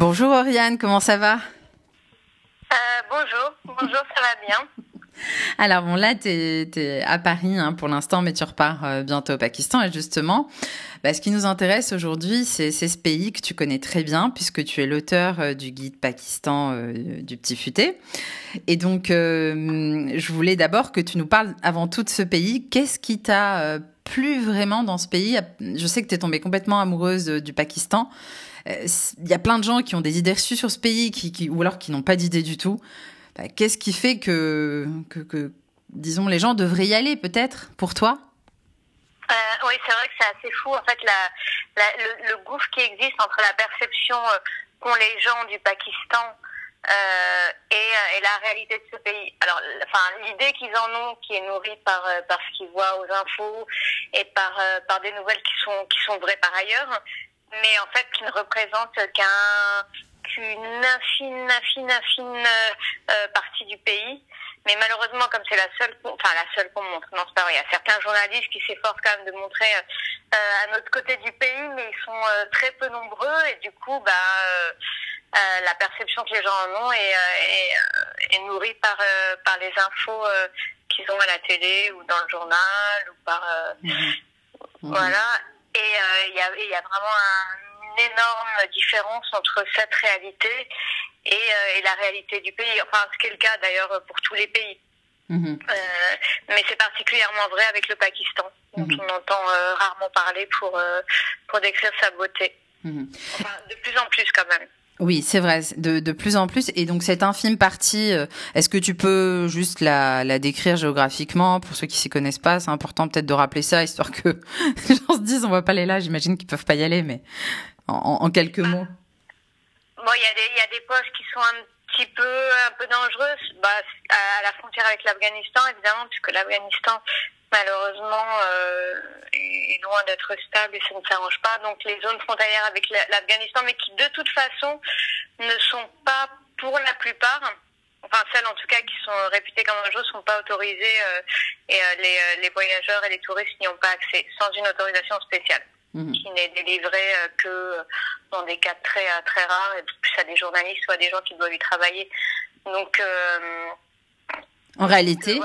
Bonjour Oriane, comment ça va? Euh, Bonjour, bonjour, ça va bien. Alors bon, là, tu es, à Paris hein, pour l'instant, mais tu repars euh, bientôt au Pakistan. Et justement, bah, ce qui nous intéresse aujourd'hui, c'est ce pays que tu connais très bien, puisque tu es l'auteur euh, du guide Pakistan du Petit Futé. Et donc, je voulais d'abord que tu nous parles avant tout de ce pays. Qu'est-ce qui t'a plu vraiment dans ce pays? Je sais que tu es tombée complètement amoureuse du Pakistan. Il y a plein de gens qui ont des idées reçues sur ce pays, ou alors qui n'ont pas d'idées du tout. Bah, qu'est-ce qui fait que, disons, les gens devraient y aller, peut-être, pour toi? Euh, oui, c'est vrai que c'est assez fou. En fait, le, gouffre qui existe entre la perception euh, qu'ont les gens du Pakistan euh, et, la réalité de ce pays. Alors, l'idée qu'ils en ont, qui est nourrie par ce qu'ils voient aux infos et par des nouvelles qui sont vraies par ailleurs, mais en fait qui ne représente qu'un qu'une infime, infime, infime euh, partie du pays. Mais malheureusement, comme c'est la seule, enfin la seule qu'on montre, non c'est pas vrai. Il y a certains journalistes qui s'efforcent quand même de montrer euh, à notre côté du pays, mais ils sont euh, très peu nombreux et du coup, bah, euh, la perception que les gens en ont est, est, est nourrie par par les infos qu'ils ont à la télé ou dans le journal ou par mmh. voilà. Et il y a il y a vraiment un une énorme différence entre cette réalité et, euh, et la réalité du pays. Enfin, ce qui est le cas d'ailleurs pour tous les pays. Mhm. Euh, mais c'est particulièrement vrai avec le Pakistan, dont mhm. on entend euh, rarement parler pour, euh, pour décrire sa beauté. Mhm. Enfin, de plus en plus quand même. Oui, c'est vrai, de, plus en plus. Et donc cette infime partie, euh, est-ce que tu peux juste la, décrire géographiquement pour ceux qui s'y connaissent pas? C'est important peut-être de rappeler ça, histoire que les gens se disent on va pas aller là. J'imagine qu'ils peuvent pas y aller, mais en, quelques mots Bon, il y, a des, y a des postes qui sont un petit peu, un peu dangereuses bah, à la frontière avec l'Afghanistan, évidemment, puisque l'Afghanistan, malheureusement, euh, est loin d'être stable et ça ne s'arrange pas. Donc les zones frontalières avec l'Afghanistan, mais qui de toute façon ne sont pas, pour la plupart, enfin celles en tout cas qui sont réputées comme dangereuses, sont pas autorisées euh, et euh, les, les voyageurs et les touristes n'y ont pas accès sans une autorisation spéciale. Mhm. qui n'est délivré euh, que dans des cas très euh, très rares, et plus à des journalistes ou à des gens qui doivent y travailler. Donc, euh, en réalité,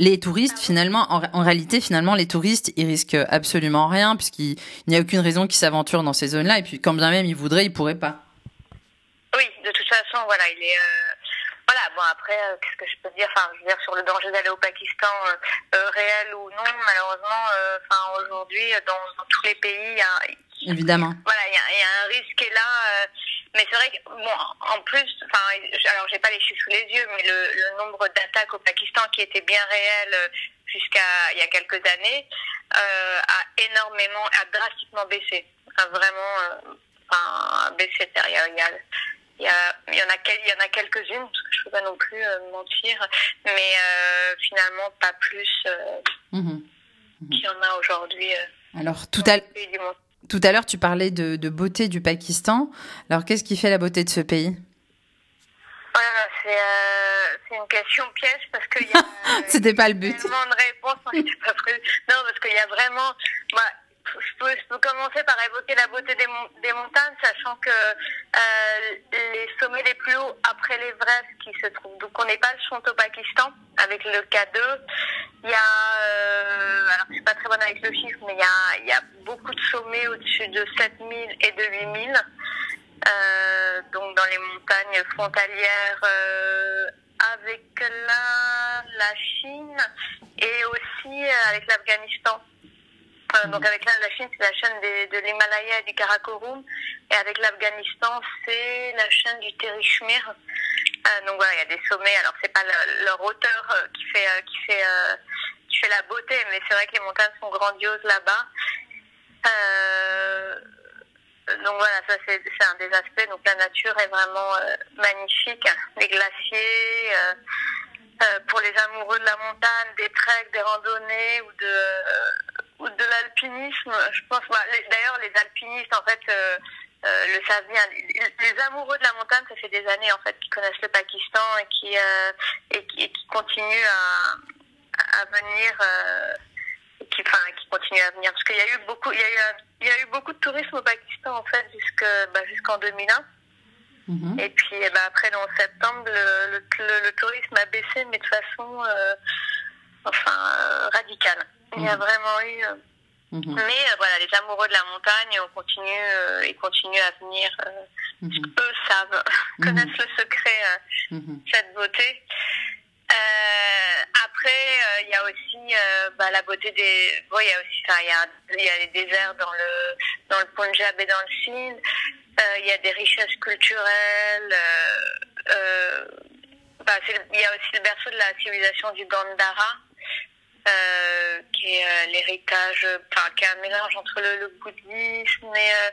les touristes finalement, en, réalité finalement, les touristes, ils risquent absolument rien puisqu'il n'y a aucune raison qu'ils s'aventurent dans ces zones-là. Et puis, quand bien même ils voudraient, ils pourraient pas. Oui, de toute façon, voilà, il est voilà, bon après, euh, qu'est-ce que je peux dire? Enfin, je veux dire sur le danger d'aller au Pakistan, euh, euh, réel ou non, malheureusement, enfin aujourd'hui, dans, tous les pays, il y a, évidemment. Voilà, il y a, y a, un risque là. Mais c'est vrai que bon, en plus, enfin, alors j'ai pas les chiffres sous les yeux, mais le, le nombre d'attaques au Pakistan qui était bien réel jusqu'à il y a quelques années a énormément, a drastiquement baissé. Enfin, vraiment, enfin, baissé. Il y a, il y, a, il y en a, il y en a quelques-unes, parce que je peux pas non plus euh, mentir, mais euh, finalement pas plus euh, mmh qu'il y en a aujourd'hui. Alors tout à tout à l'heure, tu parlais de, de, beauté du Pakistan. Alors qu'est-ce qui fait la beauté de ce pays? Voilà, c'est une question piège parce qu'il y a. C'était pas le but. De. Non, parce qu'il y a vraiment. Bah, je peux, commencer par évoquer la beauté des, des montagnes, sachant que euh, les sommets les plus hauts après l'Everest qui se trouvent, donc on n'est pas le au Pakistan avec le K2. Il y a, euh, alors je suis pas très bonne avec le chiffre, mais il y a, beaucoup de sommets au-dessus de 7000 et de 8000, euh, donc dans les montagnes frontalières avec la, Chine et aussi avec l'Afghanistan. Euh, donc avec la, la Chine, c'est la chaîne des, de l'Himalaya et du Karakorum. Et avec l'Afghanistan, c'est la chaîne du Terishmir. Euh, donc voilà, il y a des sommets. Alors c'est pas le, leur hauteur euh, qui fait euh, qui fait qui fait la beauté, mais c'est vrai que les montagnes sont grandioses là-bas. donc voilà, ça c'est un des aspects. Donc la nature est vraiment magnifique. Les glaciers. pour les amoureux de la montagne, des treks, des randonnées ou de ou de l'alpinisme. Je pense, bah, d'ailleurs, les alpinistes, en fait, euh, euh, le savent bien. Les, amoureux de la montagne, ça fait des années, en fait, qui connaissent le Pakistan et qui, euh, et qui, et qui, continuent à, à venir, qui, enfin, qui continuent à venir. Parce qu'il y a eu beaucoup, il y a eu, il y a eu beaucoup de tourisme au Pakistan, en fait, bah, jusqu'en 2001. Mhm. Et puis eh ben, après, en septembre, le, le, tourisme a baissé, mais de façon enfin, radicale. Il y a vraiment eu Mhm. Mais euh, voilà, les amoureux de la montagne, on continue, euh, ils continuent à venir. Euh, mhm. Eux savent, connaissent le secret, mhm. cette beauté. après, il y a aussi bah, la beauté des. Bon, il y a aussi, il y a, il y a les déserts dans le dans le Punjab et dans le Sindh. Il y a des richesses culturelles. Bah, il y a aussi le berceau de la civilisation du Gandhara. Euh, qui est euh, l'héritage, enfin, qui est un mélange entre le, bouddhisme et, euh,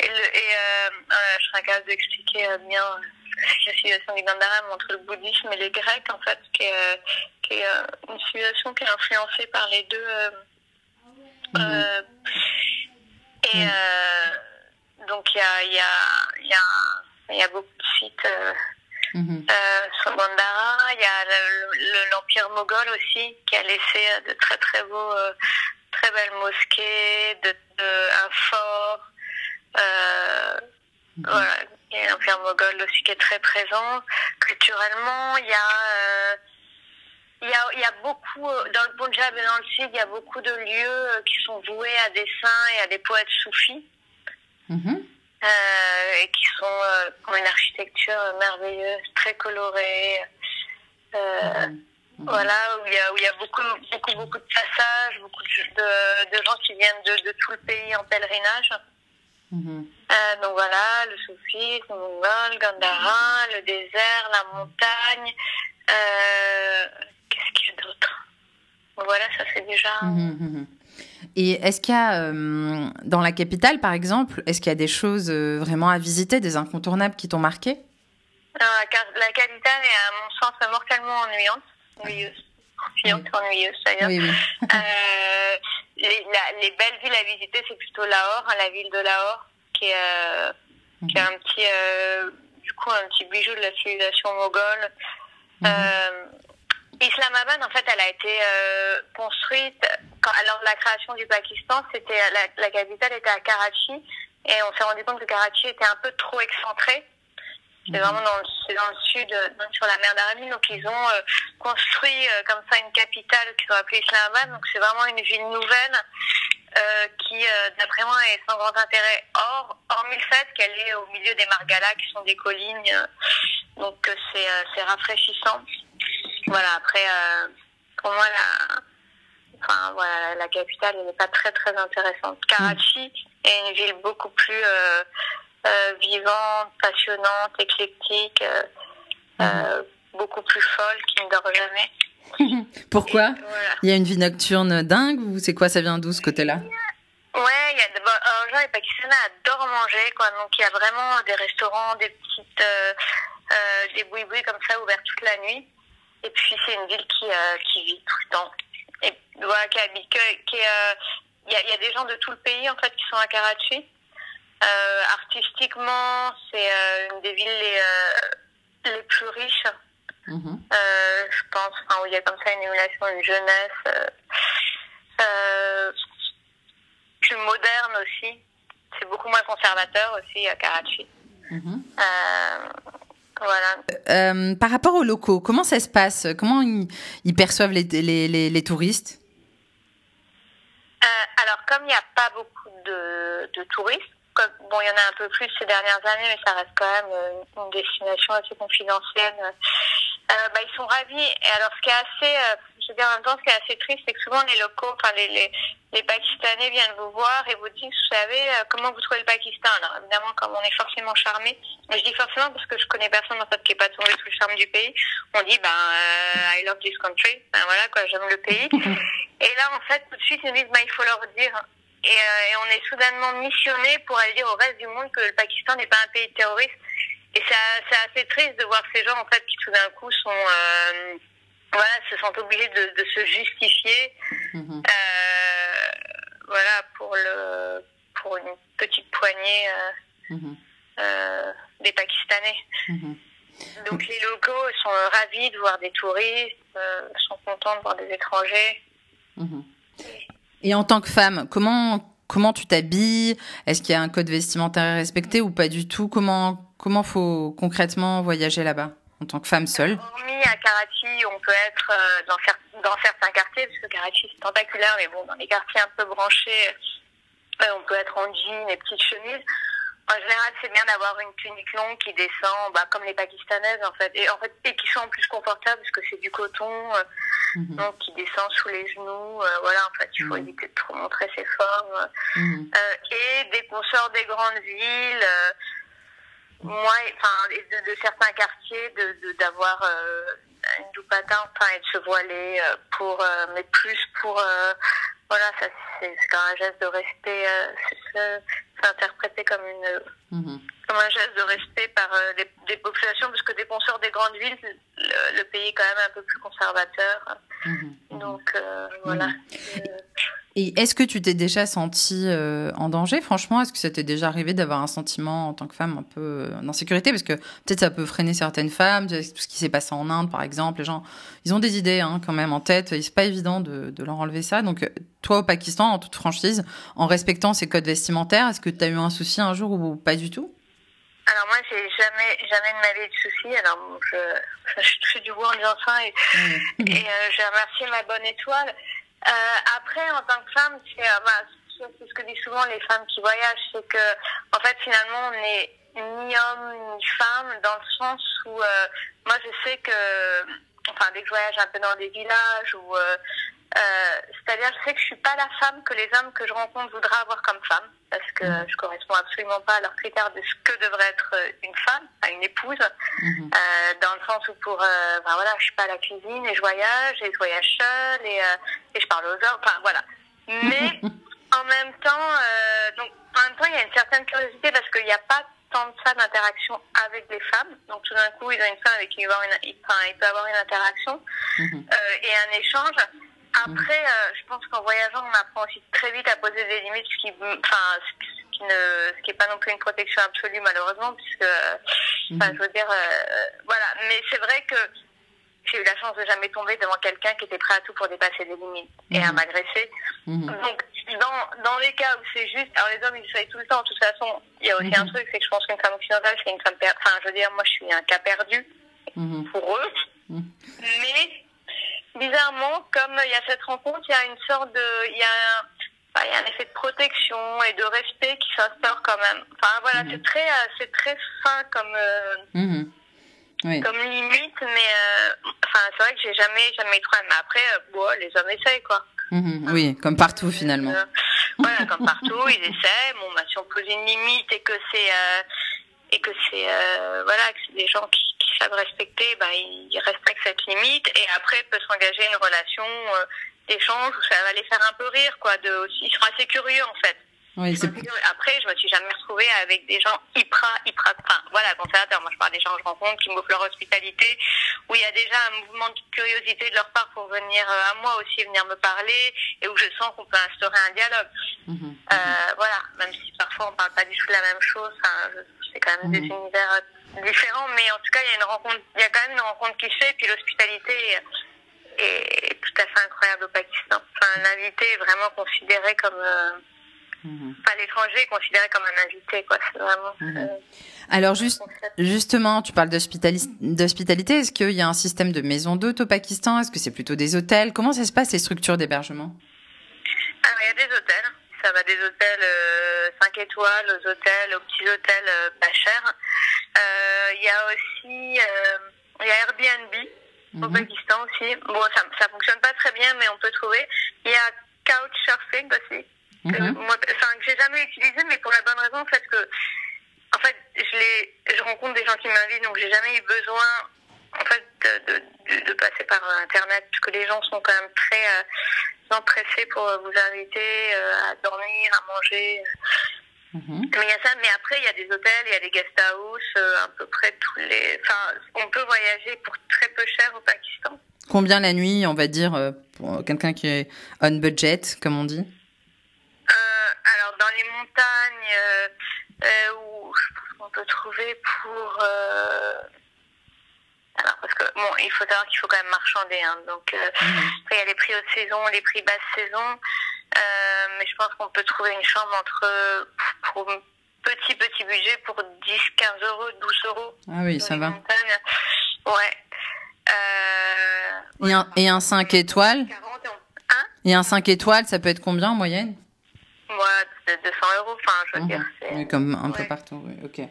et, le, et je serais capable d'expliquer bien la civilisation du Gandhara entre le bouddhisme et les Grecs, en fait, qui est, qui est une civilisation qui est influencée par les deux. Mhm. et donc, il y a, y, a, y, a, y a beaucoup de sites Mhm. Euh, il y a l'Empire moghol aussi, qui a laissé euh, de très très beaux, euh, très belles mosquées, de, un fort. Mhm. Voilà, il y a l'Empire moghol aussi qui est très présent. Culturellement, il y a... il y, a, il y a beaucoup, dans le Punjab et dans le Sud, il y a beaucoup de lieux qui sont voués à des saints et à des poètes soufis. Mhm. Euh, et qui sont euh, ont une architecture merveilleuse, très colorée. Euh, mhm. Voilà, où il y a, où il y a beaucoup, beaucoup, beaucoup de passages, beaucoup de, de gens qui viennent de, de, tout le pays en pèlerinage. Mhm. donc voilà, le soufisme, le mongol, Gandhara, le désert, la montagne. Qu'est-ce qu'il y a d'autre? Voilà, ça c'est déjà. Mhm, et est-ce qu'il y a, euh, dans la capitale par exemple, est-ce qu'il y a des choses euh, vraiment à visiter, des incontournables qui t'ont marqué? La, capitale est à mon sens mortellement ennuyante. Ennuyeuse. Ennuyante, ennuyeuse d'ailleurs. Oui, euh, les, belles villes à visiter, c'est plutôt Lahore, hein, la ville de Lahore, qui est, qui est un petit, du coup, un petit bijou de la civilisation moghole. Mhm. Islamabad, en fait, elle a été euh, construite quand, lors de la création du Pakistan. C'était la, capitale était à Karachi et on s'est rendu compte que Karachi était un peu trop excentré. C'est mhm. vraiment dans le, dans le sud, euh, sur la mer d'Arabie. Donc ils ont euh, construit comme ça une capitale qu'ils ont appelée Islamabad. Donc c'est vraiment une ville nouvelle qui, d'après moi, est sans grand intérêt. Or, hormis le fait qu'elle est au milieu des Margalas, qui sont des collines, donc c'est rafraîchissant. Voilà, après, euh, pour moi, la, enfin, voilà, la capitale n'est pas très très intéressante. Karachi est une ville beaucoup plus euh, euh, vivante, passionnante, éclectique, mhm. beaucoup plus folle, qui ne dort jamais. Pourquoi Il y a une vie nocturne dingue ou c'est quoi Ça vient d'où ce côté-là? Ouais, il y a d'abord, les Pakistanais adorent manger, quoi. Donc il y a vraiment des restaurants, des petites, des boui-boui comme ça ouverts toute la nuit. Et puis c'est une ville qui, euh, qui vit tout le temps. Et voilà, qui habite, qui, euh, il y, a, y, a, des gens de tout le pays en fait qui sont à Karachi. Euh, artistiquement, c'est une des villes les, les plus riches. Mm-hmm. je pense, enfin, où il y a comme ça une émulation, une jeunesse plus moderne aussi. C'est beaucoup moins conservateur aussi à Karachi. Euh, par rapport aux locaux, comment ça se passe? Comment ils, perçoivent les, les, les, touristes? Euh, Alors, comme il n'y a pas beaucoup de, de touristes, bon, il y en a un peu plus ces dernières années, mais ça reste quand même une, destination assez confidentielle. Euh, bah, sont ravis. Et alors, ce qui est assez, je veux dire, en même temps, ce qui est assez triste, c'est que souvent les locaux, enfin les, les, les Pakistanais viennent vous voir et vous disent, vous savez, euh, comment vous trouvez le Pakistan Alors évidemment, comme on est forcément charmé, je dis forcément parce que je connais personne en fait qui est pas tombé sous le charme du pays, on dit, ben, euh, I love this country, ben voilà quoi, j'aime le pays. et là, en fait, tout de suite, ils nous disent, ben, il faut leur dire. Et, euh, et on est soudainement missionné pour aller dire au reste du monde que le Pakistan n'est pas un pays terroriste. Et c'est assez triste de voir ces gens en fait qui tout d'un coup sont voilà, se sentent obligés de, de se justifier. Mhm. Euh, voilà, pour, le, pour une petite poignée euh, mhm. euh, des Pakistanais. Mhm. Donc les locaux sont ravis de voir des touristes, sont contents de voir des étrangers. Et en tant que femme, comment, comment tu t'habilles? Est-ce qu'il y a un code vestimentaire à respecter ou pas du tout? Comment Comment faut concrètement voyager là-bas en tant que femme seule? Hormis à Karachi, on peut être dans, dans certains quartiers, parce que Karachi c'est tentaculaire, mais bon, dans les quartiers un peu branchés, on peut être en jean et petites chemises. En général, c'est bien d'avoir une tunique longue qui descend, bah, comme les pakistanaises en fait, et en fait et qui sont plus confortables parce que c'est du coton, euh, mhm. donc qui descend sous les genoux. Euh, voilà, en fait, il faut mhm. éviter de trop montrer ses formes. Mhm. Euh, et des consorts des grandes villes, moi, enfin, de, de, certains quartiers, de d'avoir une doupata, enfin, et de se voiler pour, mais plus pour voilà, ça c'est un geste de respect, euh, c'est interprété comme une mhm. comme un geste de respect par euh, des populations, parce que des consorts des grandes villes, le, pays est quand même un peu plus conservateur. Mhm. Donc euh, voilà. Mhm. Et est-ce que tu t'es déjà sentie euh, en danger, franchement Est-ce que ça t'est déjà arrivé d'avoir un sentiment en tant que femme un peu euh, d'insécurité Parce que peut-être ça peut freiner certaines femmes, tout ce qui s'est passé en Inde par exemple. Les gens, ils ont des idées hein, quand même en tête, c'est pas évident de, de, leur enlever ça. Donc toi au Pakistan, en toute franchise, en respectant ces codes vestimentaires, est-ce que tu as eu un souci un jour ou pas du tout? Alors moi, j'ai jamais, jamais de ma vie de soucis. Alors je, je touche du bois en disant ça et, et euh, j'ai remercié ma bonne étoile. Euh, après, en tant que femme, c'est euh, bah, ce que disent souvent les femmes qui voyagent, c'est que en fait finalement on n'est ni homme ni femme dans le sens où euh, moi je sais que enfin dès que je voyage un peu dans des villages ou euh, c'est-à-dire, je sais que je suis pas la femme que les hommes que je rencontre voudraient avoir comme femme, parce que mm. je corresponds absolument pas à leurs critères de ce que devrait être euh, une femme, une épouse, mm-hmm. euh, dans le sens où pour, euh, ben voilà, je suis pas à la cuisine et je voyage et je voyage seule et, et je parle aux hommes, enfin voilà. Mais en même temps, donc en même temps, il y a une certaine curiosité parce qu'il n'y a pas tant de ça d'interaction avec les femmes. Donc tout d'un coup, ils ont une femme avec qui il, va avoir une, enfin, il peut avoir une interaction mm-hmm. et un échange. Après, euh, je pense qu'en voyageant, on apprend aussi très vite à poser des limites, ce qui, enfin, ce qui ne, ce qui est pas non plus une protection absolue malheureusement, puisque, enfin, mhm. je veux dire, euh, voilà. Mais c'est vrai que j'ai eu la chance de jamais tomber devant quelqu'un qui était prêt à tout pour dépasser des limites et à mhm. m'agresser. Mhm. Donc, dans, dans les cas où c'est juste, alors les hommes ils essayent tout le temps. De toute façon, il y a aussi un truc, c'est que je pense qu'une femme occidentale, c'est une femme, enfin, je veux dire, moi, je suis un cas perdu pour eux, bizarrement, comme il y a cette rencontre, il y a une sorte de, il y a un, il y a un effet de protection et de respect qui s'instaure quand même. Enfin voilà, mhm. c'est très, euh, c'est très fin comme, euh, mhm. oui. comme limite, mais euh, enfin c'est vrai que j'ai jamais, jamais eu trop. Mais après, bon, les hommes essayent quoi. Mhm. oui, comme partout finalement. voilà, comme partout, ils essaient. Bon, bah, si on pose une limite et que c'est et que c'est voilà, que c'est des gens qui savent respecter, ben, ils respectent cette limite et après peut s'engager une relation euh, d'échange où ça va les faire un peu rire, quoi. De, aussi, ils sont assez curieux en fait. Oui, après, je me suis jamais retrouvée avec des gens hyper, hyper, enfin, voilà, conservateurs. Moi, je parle des gens que je rencontre qui m'offrent leur hospitalité, où il y a déjà un mouvement de curiosité de leur part pour venir euh, à moi aussi, venir me parler, et où je sens qu'on peut instaurer un dialogue. Mhm, mhm. euh, voilà, même si parfois on parle pas du tout de la même chose, c'est quand même des mhm. univers différent, mais en tout cas, il y a une rencontre, il y a quand même une rencontre qui se fait, et puis l'hospitalité est, tout à fait incroyable au Pakistan. Enfin, un invité est vraiment considéré comme, euh, mhm. enfin, l'étranger est considéré comme un invité, quoi. C'est vraiment. Mhm. Euh, Alors juste, justement, tu parles d'hospitalité. Est-ce qu'il y a un système de maisons d'hôtes au Pakistan? Est-ce que c'est plutôt des hôtels? Comment ça se passe les structures d'hébergement? Alors il y a des hôtels. Ça va des hôtels euh, 5 étoiles aux hôtels, aux petits hôtels euh, pas chers. Euh, il y a aussi euh, il y a Airbnb au mhm. Pakistan aussi. Bon, ça, ça fonctionne pas très bien, mais on peut trouver. Il y a Couchsurfing aussi. Que mhm. moi, enfin, que j'ai jamais utilisé, mais pour la bonne raison, en fait, que, en fait, je les, je rencontre des gens qui m'invitent, donc j'ai jamais eu besoin, en fait, de, de, de, passer par Internet, puisque les gens sont quand même très, euh, pressés pour vous inviter euh, à dormir, à manger. Mhm. Mais il y a ça, mais après il y a des hôtels, il y a des guest house, euh, à peu près tous les. Enfin, on peut voyager pour très peu cher au Pakistan. Combien la nuit, on va dire, euh, pour quelqu'un qui est on budget, comme on dit? Euh, Alors dans les montagnes, euh, où je pense qu'on peut trouver pour. Alors parce que bon, il faut savoir qu'il faut quand même marchander, hein, donc mhm. il y a les prix haute saison, les prix basse saison. Mais je pense qu'on peut trouver une chambre entre pour petite petit, petit budget pour 10, 15 euros, 12 euros. Ah oui, ça va. Ouais. Euh, et, un, et un 5 étoiles? 40, hein? Et un 5 étoiles, ça peut être combien en moyenne? Ouais, 200 euros, enfin, je veux mhm. dire. Oui, comme un peu partout, oui, ok.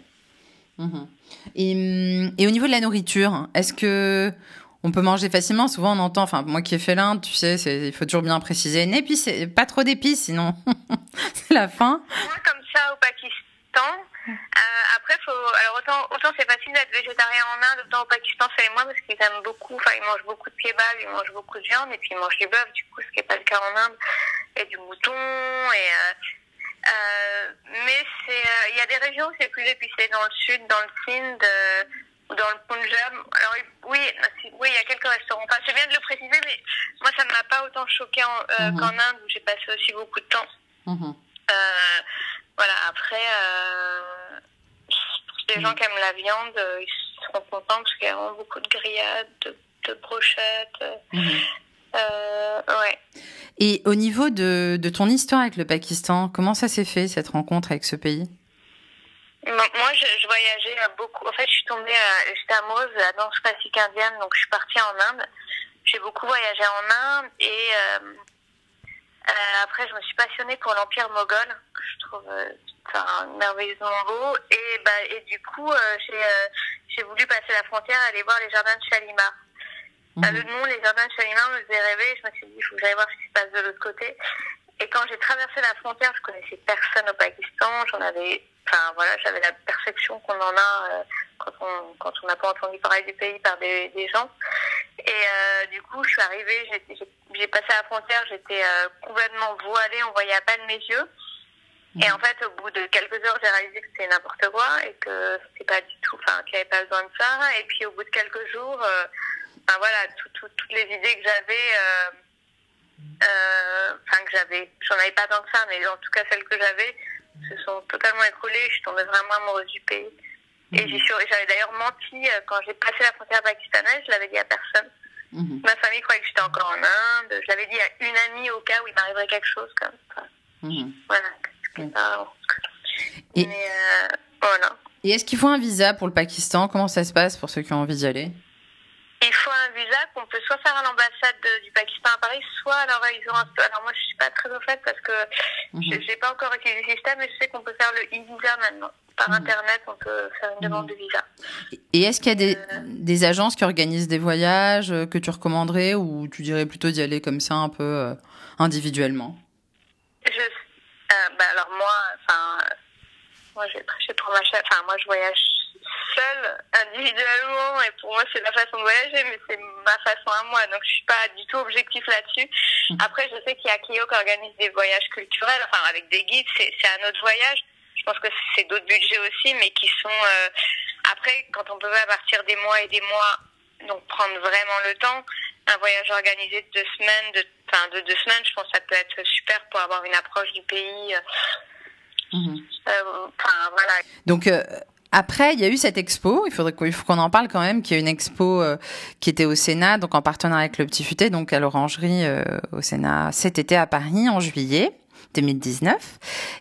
Mhm. Et, et, au niveau de la nourriture, est-ce que on peut manger facilement Souvent, on entend, enfin, moi qui ai fait l'Inde, tu sais, il faut toujours bien préciser, c'est pas trop d'épices, sinon c'est la fin. Moi, comme ça, au Pakistan, euh, après, faut, alors autant, autant c'est facile d'être végétarien en Inde, autant au Pakistan c'est moins parce qu'ils aiment beaucoup, enfin ils mangent beaucoup de kebab, ils mangent beaucoup de viande et puis ils mangent du bœuf, du coup ce qui n'est pas le cas en Inde, et du mouton et euh, euh, mais euh, il y a des régions où c'est plus épicé dans le sud, dans le Sindh euh, ou dans le Punjab. Alors oui, oui, il y a quelques restaurants. Enfin, c'est bien de le préciser, mais moi ça ne m'a pas autant choqué en, mhm. qu'en Inde où j'ai passé aussi beaucoup de temps. Mhm. voilà. Après, pour les gens qui aiment la viande, ils seront contents parce qu'il y a vraiment beaucoup de grillades, de, brochettes. Mhm. ouais. Et au niveau de, de, ton histoire avec le Pakistan, comment ça s'est fait cette rencontre avec ce pays? Moi, je, je, voyageais beaucoup. En fait, je suis tombée, euh, j'étais amoureuse de la danse classique indienne, donc je suis partie en Inde. J'ai beaucoup voyagé en Inde et euh, euh, après, je me suis passionnée pour l'Empire moghol, que je trouve euh, merveilleusement beau. Et, bah, et du coup, j'ai voulu passer la frontière, aller voir les jardins de Shalimar. Mmh. le nom, les jardins de Chalimar me faisait rêver. Je me suis dit, il faut que j'aille voir ce qui se passe de l'autre côté. Et quand j'ai traversé la frontière, je connaissais personne au Pakistan. J'en avais, enfin voilà, j'avais la perception qu'on en a euh, quand on n'a pas entendu parler du pays par des, gens. Et euh, du coup, je suis arrivée, j'ai passé la frontière, j'étais euh, complètement voilée, on voyait à peine mes yeux. Et en fait, au bout de quelques heures, j'ai réalisé que c'était n'importe quoi et que c'était pas du tout, enfin, qu'il n'y avait pas besoin de ça. Et puis, au bout de quelques jours, voilà, toutes les idées que j'avais, enfin que j'avais, j'en avais pas tant que ça, mais en tout cas celles que j'avais se sont totalement écroulées. Je suis tombée vraiment amoureuse du pays. Et mhm. j'avais d'ailleurs menti euh, quand j'ai passé la frontière pakistanaise, je l'avais dit à personne. Mhm. Ma famille croyait que j'étais encore en Inde. Je l'avais dit à une amie au cas où il m'arriverait quelque chose comme ça. Mhm. Voilà. Et... Mais voilà. Et est-ce qu'il faut un visa pour le Pakistan? Comment ça se passe pour ceux qui ont envie d'y aller? Visa qu'on peut soit faire à l'ambassade du Pakistan à Paris, soit alors ils ont un... alors moi je suis pas très au fait parce que mhm. je n'ai pas encore utilisé le système, mais je sais qu'on peut faire le e-visa maintenant. Par mhm. internet, on peut faire une demande de visa. Et est-ce qu'il y a des, euh. des, agences qui organisent des voyages euh, que tu recommanderais ou tu dirais plutôt d'y aller comme ça un peu euh, individuellement? Je, bah alors moi, enfin, moi prêché pour ma enfin moi je voyage seule, individuellement, et pour moi c'est ma façon de voyager, mais c'est ma façon à moi, donc je suis pas du tout objectif là-dessus. Mm. Après, je sais qu'il y a Clio qui organise des voyages culturels, enfin avec des guides, c'est un autre voyage. Je pense que c'est d'autres budgets aussi, mais qui sont... Euh, après, quand on peut pas partir des mois et des mois, donc prendre vraiment le temps, un voyage organisé de deux semaines, de, enfin de deux semaines, je pense que ça peut être super pour avoir une approche du pays. Euh, mm-hmm. euh, enfin, voilà. Donc, après, il y a eu cette expo, il faudrait qu'on en parle quand même, qui est une expo euh, qui était au Sénat, donc en partenariat avec le Petit Futé, donc à l'Orangerie euh, au Sénat cet été à Paris en juillet. 2019.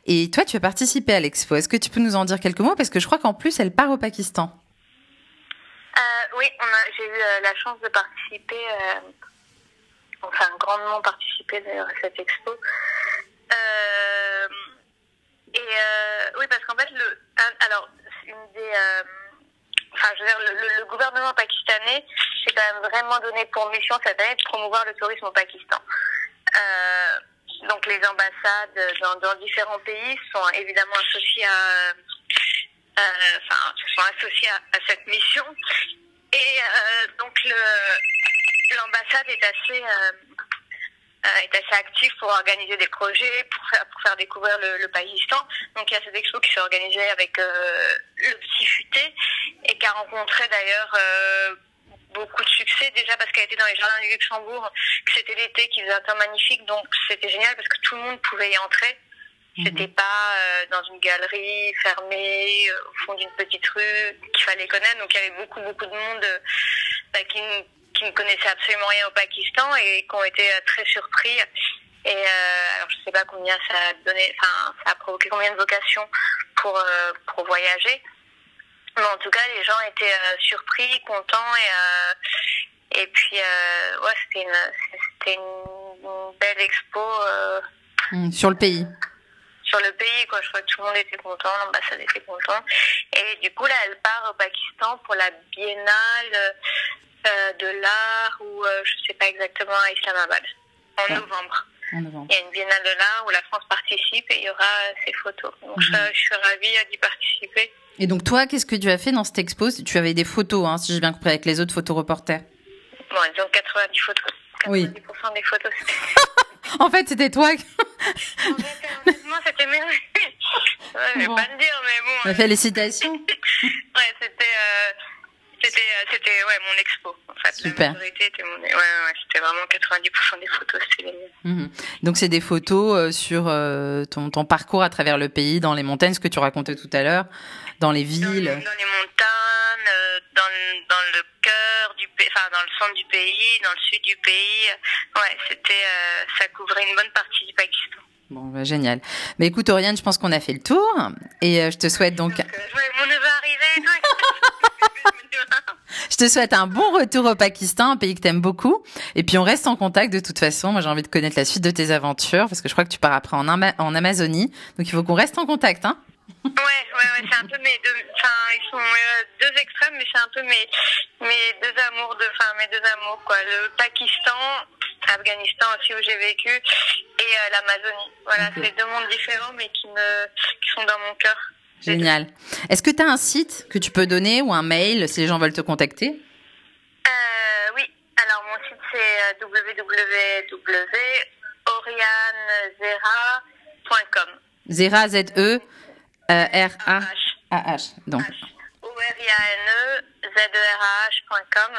Et toi, tu as participé à l'expo. Est-ce que tu peux nous en dire quelques mots? Parce que je crois qu'en plus, elle part au Pakistan. Euh, oui, j'ai eu la chance de participer, enfin grandement participer d'ailleurs à cette expo. et oui, parce qu'en fait, le. Euh, enfin, le, gouvernement pakistanais s'est quand même vraiment donné pour mission cette année de promouvoir le tourisme au Pakistan. Euh, donc, les ambassades dans, différents pays sont évidemment associées à. Euh, associées à, cette mission. Et donc, l'ambassade est assez euh, est assez actif pour organiser des projets, pour faire, pour faire découvrir le, le, Pakistan. Donc il y a cette expo qui s'est organisée avec euh, le petit futé et qui a rencontré d'ailleurs euh, beaucoup de succès déjà parce qu'elle était dans les jardins du Luxembourg, que c'était l'été, qui faisait un temps magnifique, donc c'était génial parce que tout le monde pouvait y entrer. Mhm. C'était pas euh, dans une galerie fermée euh, au fond d'une petite rue qu'il fallait connaître. Donc il y avait beaucoup beaucoup de monde bah, qui qui ne connaissaient absolument rien au Pakistan et qui ont été euh, très surpris. Et euh, alors je sais pas combien ça a donné, enfin ça a provoqué combien de vocations pour, euh, pour voyager. Mais en tout cas, les gens étaient surpris, contents et, et puis, ouais, c'était une, c'était une, belle expo. Mmh, sur le pays sur le pays, quoi. Je crois que tout le monde était content, l'ambassade était content. Et du coup, là, elle part au Pakistan pour la biennale euh, de l'art ou euh, je sais pas exactement à Islamabad en novembre. Il y a une biennale de l'art où la France participe et il y aura ses photos. Donc mhm. je, suis ravie d'y participer. Et donc toi, qu'est-ce que tu as fait dans cette expo? Tu avais des photos, hein, si j'ai bien compris, avec les autres photoreporters. Bon, disons 90 photos. 90% oui. des photos. en fait, c'était toi. en fait, moi, c'était mes. ouais, je vais pas le dire, mais bon. Bah, félicitations. ouais, c'était. Euh, c'était, euh, c'était ouais, mon expo. En fait. Super. La majorité était mon... ouais, ouais, c'était vraiment 90% des photos, c'était les miennes. Mhm. Donc, c'est des photos euh, sur euh, ton, ton, parcours à travers le pays, dans les montagnes, ce que tu racontais tout à l'heure, dans les villes. Dans, les, dans les montagnes, euh, dans, dans le cœur du pays, enfin, dans le centre du pays, dans le sud du pays. Ouais, c'était, ça couvrait une bonne partie du Pakistan. Bon, bah, génial. Mais écoute, Oriane, je pense qu'on a fait le tour. Et je te souhaite donc. donc mon neveu arrivé. Je te souhaite un bon retour au Pakistan, un pays que t'aimes beaucoup. Et puis on reste en contact de toute façon. Moi j'ai envie de connaître la suite de tes aventures parce que je crois que tu pars après en, en Amazonie. Donc il faut qu'on reste en contact, hein. Ouais, ouais, ouais, c'est un peu mes deux, enfin, ils sont euh, deux extrêmes, mais c'est un peu mes, mes deux amours de, enfin, mes deux amours, quoi. Le Pakistan, Afghanistan aussi où j'ai vécu, et euh, l'Amazonie. Voilà, c'est deux mondes différents, mais qui me, qui sont dans mon cœur. Génial. Est-ce que tu as un site que tu peux donner ou un mail si les gens veulent te contacter? Euh, Oui. Alors, mon site, c'est euh, www.orianzera.com. Zera, Z-E-R-A-H. Donc. O-R-I-A-N-E-Z-E-R-A-H.com.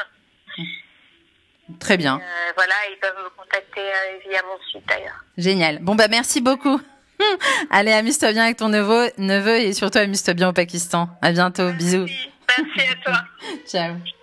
Très bien. Euh, voilà, ils peuvent me contacter via mon site d'ailleurs. Génial. Bon, bah, merci beaucoup. Allez, amuse-toi bien avec ton neveu, neveu et surtout amuse-toi bien au Pakistan. À bientôt. Bisous. Merci à toi. Ciao.